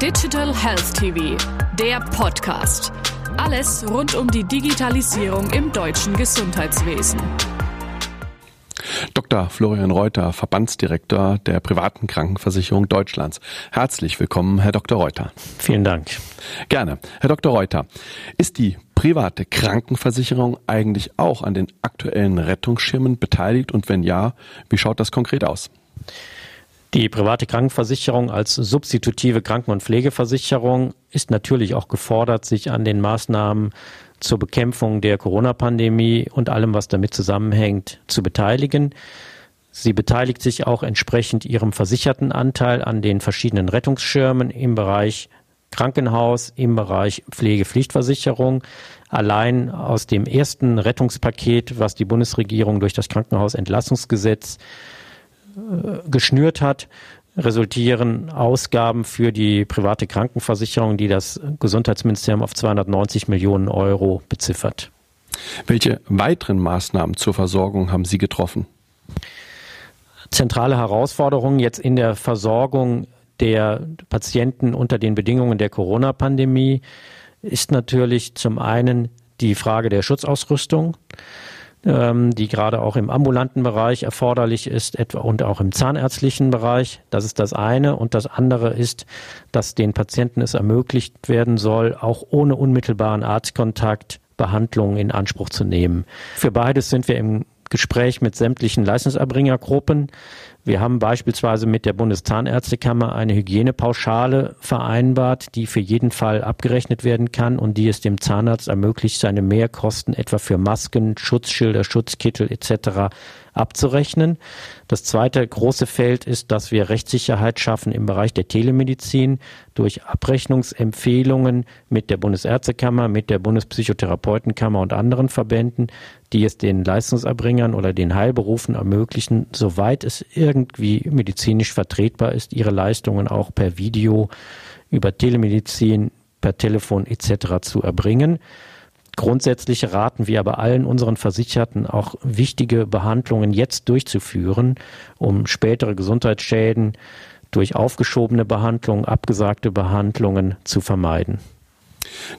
Digital Health TV, der Podcast. Alles rund um die Digitalisierung im deutschen Gesundheitswesen. Dr. Florian Reuter, Verbandsdirektor der privaten Krankenversicherung Deutschlands. Herzlich willkommen, Herr Dr. Reuter. Vielen Dank. Gerne. Herr Dr. Reuter, ist die private Krankenversicherung eigentlich auch an den aktuellen Rettungsschirmen beteiligt und wenn ja, wie schaut das konkret aus? Die private Krankenversicherung als substitutive Kranken- und Pflegeversicherung ist natürlich auch gefordert, sich an den Maßnahmen zur Bekämpfung der Corona-Pandemie und allem, was damit zusammenhängt, zu beteiligen. Sie beteiligt sich auch entsprechend ihrem versicherten Anteil an den verschiedenen Rettungsschirmen im Bereich Krankenhaus, im Bereich Pflegepflichtversicherung. Allein aus dem ersten Rettungspaket, was die Bundesregierung durch das Krankenhausentlassungsgesetz geschnürt hat, resultieren Ausgaben für die private Krankenversicherung, die das Gesundheitsministerium auf 290 Millionen Euro beziffert. Welche weiteren Maßnahmen zur Versorgung haben Sie getroffen? Zentrale Herausforderungen jetzt in der Versorgung der Patienten unter den Bedingungen der Corona-Pandemie ist natürlich zum einen die Frage der Schutzausrüstung ähm, die gerade auch im ambulanten Bereich erforderlich ist, etwa und auch im zahnärztlichen Bereich. Das ist das eine. Und das andere ist, dass den Patienten es ermöglicht werden soll, auch ohne unmittelbaren Arztkontakt Behandlungen in Anspruch zu nehmen. Für beides sind wir im Gespräch mit sämtlichen Leistungserbringergruppen. Wir haben beispielsweise mit der Bundeszahnärztekammer eine Hygienepauschale vereinbart, die für jeden Fall abgerechnet werden kann und die es dem Zahnarzt ermöglicht, seine Mehrkosten etwa für Masken, Schutzschilder, Schutzkittel etc. abzurechnen. Das zweite große Feld ist, dass wir Rechtssicherheit schaffen im Bereich der Telemedizin durch Abrechnungsempfehlungen mit der Bundesärztekammer, mit der Bundespsychotherapeutenkammer und anderen Verbänden, die es den Leistungserbringern oder den Heilberufen ermöglichen, soweit es irgendwie medizinisch vertretbar ist, ihre Leistungen auch per Video, über Telemedizin, per Telefon etc. zu erbringen. Grundsätzlich raten wir aber allen unseren Versicherten auch wichtige Behandlungen jetzt durchzuführen, um spätere Gesundheitsschäden durch aufgeschobene Behandlungen, abgesagte Behandlungen zu vermeiden.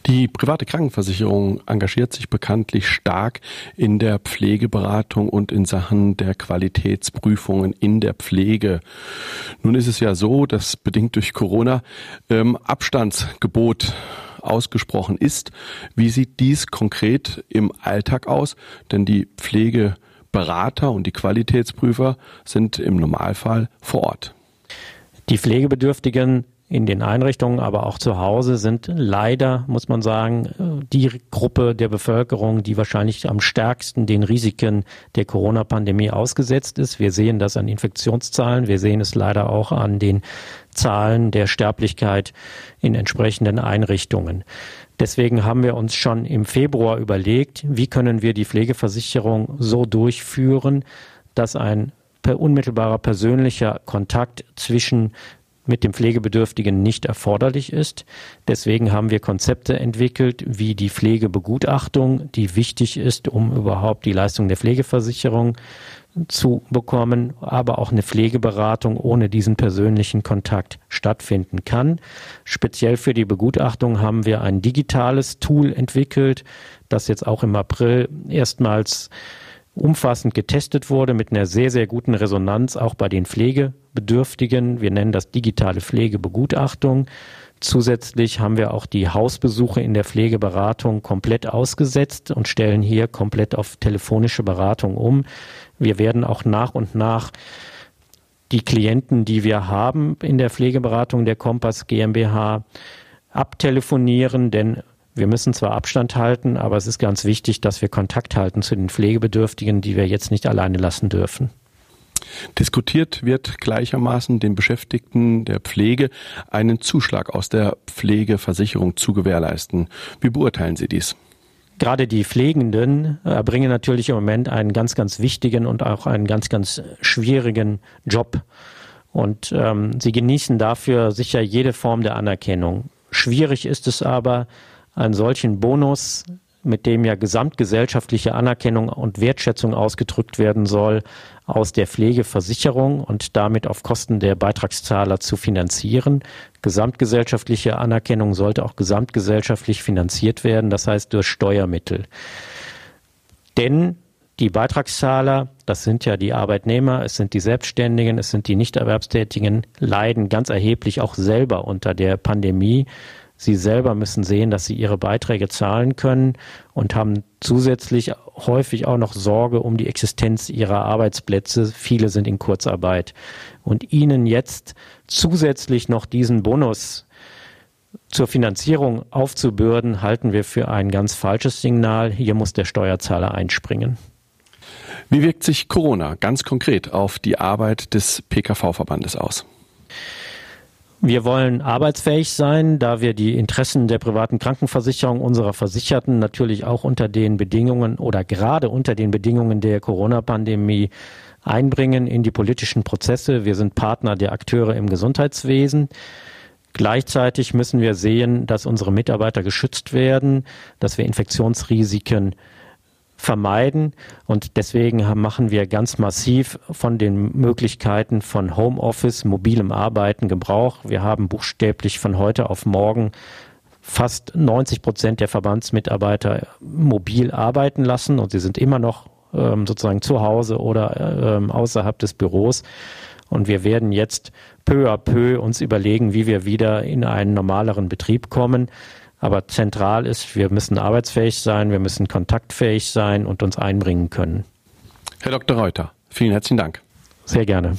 Die private Krankenversicherung engagiert sich bekanntlich stark in der Pflegeberatung und in Sachen der Qualitätsprüfungen in der Pflege. Nun ist es ja so, dass bedingt durch Corona ähm, Abstandsgebot ausgesprochen ist. Wie sieht dies konkret im Alltag aus? Denn die Pflegeberater und die Qualitätsprüfer sind im Normalfall vor Ort. Die Pflegebedürftigen in den Einrichtungen, aber auch zu Hause sind leider, muss man sagen, die Gruppe der Bevölkerung, die wahrscheinlich am stärksten den Risiken der Corona-Pandemie ausgesetzt ist. Wir sehen das an Infektionszahlen, wir sehen es leider auch an den Zahlen der Sterblichkeit in entsprechenden Einrichtungen. Deswegen haben wir uns schon im Februar überlegt, wie können wir die Pflegeversicherung so durchführen, dass ein unmittelbarer persönlicher Kontakt zwischen mit dem Pflegebedürftigen nicht erforderlich ist. Deswegen haben wir Konzepte entwickelt, wie die Pflegebegutachtung, die wichtig ist, um überhaupt die Leistung der Pflegeversicherung zu bekommen, aber auch eine Pflegeberatung ohne diesen persönlichen Kontakt stattfinden kann. Speziell für die Begutachtung haben wir ein digitales Tool entwickelt, das jetzt auch im April erstmals umfassend getestet wurde mit einer sehr, sehr guten Resonanz auch bei den Pflegebedürftigen. Wir nennen das digitale Pflegebegutachtung. Zusätzlich haben wir auch die Hausbesuche in der Pflegeberatung komplett ausgesetzt und stellen hier komplett auf telefonische Beratung um. Wir werden auch nach und nach die Klienten, die wir haben in der Pflegeberatung der Kompass GmbH, abtelefonieren, denn wir müssen zwar Abstand halten, aber es ist ganz wichtig, dass wir Kontakt halten zu den Pflegebedürftigen, die wir jetzt nicht alleine lassen dürfen. Diskutiert wird gleichermaßen den Beschäftigten der Pflege einen Zuschlag aus der Pflegeversicherung zu gewährleisten. Wie beurteilen Sie dies? Gerade die Pflegenden erbringen natürlich im Moment einen ganz, ganz wichtigen und auch einen ganz, ganz schwierigen Job. Und ähm, sie genießen dafür sicher jede Form der Anerkennung. Schwierig ist es aber, einen solchen Bonus mit dem ja gesamtgesellschaftliche Anerkennung und Wertschätzung ausgedrückt werden soll, aus der Pflegeversicherung und damit auf Kosten der Beitragszahler zu finanzieren. Gesamtgesellschaftliche Anerkennung sollte auch gesamtgesellschaftlich finanziert werden, das heißt durch Steuermittel. Denn die Beitragszahler, das sind ja die Arbeitnehmer, es sind die Selbstständigen, es sind die Nichterwerbstätigen, leiden ganz erheblich auch selber unter der Pandemie. Sie selber müssen sehen, dass sie ihre Beiträge zahlen können und haben zusätzlich häufig auch noch Sorge um die Existenz ihrer Arbeitsplätze. Viele sind in Kurzarbeit. Und ihnen jetzt zusätzlich noch diesen Bonus zur Finanzierung aufzubürden, halten wir für ein ganz falsches Signal. Hier muss der Steuerzahler einspringen. Wie wirkt sich Corona ganz konkret auf die Arbeit des PKV-Verbandes aus? Wir wollen arbeitsfähig sein, da wir die Interessen der privaten Krankenversicherung unserer Versicherten natürlich auch unter den Bedingungen oder gerade unter den Bedingungen der Corona-Pandemie einbringen in die politischen Prozesse. Wir sind Partner der Akteure im Gesundheitswesen. Gleichzeitig müssen wir sehen, dass unsere Mitarbeiter geschützt werden, dass wir Infektionsrisiken vermeiden. Und deswegen machen wir ganz massiv von den Möglichkeiten von Homeoffice, mobilem Arbeiten Gebrauch. Wir haben buchstäblich von heute auf morgen fast 90 Prozent der Verbandsmitarbeiter mobil arbeiten lassen und sie sind immer noch ähm, sozusagen zu Hause oder ähm, außerhalb des Büros. Und wir werden jetzt peu à peu uns überlegen, wie wir wieder in einen normaleren Betrieb kommen. Aber zentral ist, wir müssen arbeitsfähig sein, wir müssen kontaktfähig sein und uns einbringen können. Herr Dr. Reuter, vielen herzlichen Dank. Sehr gerne.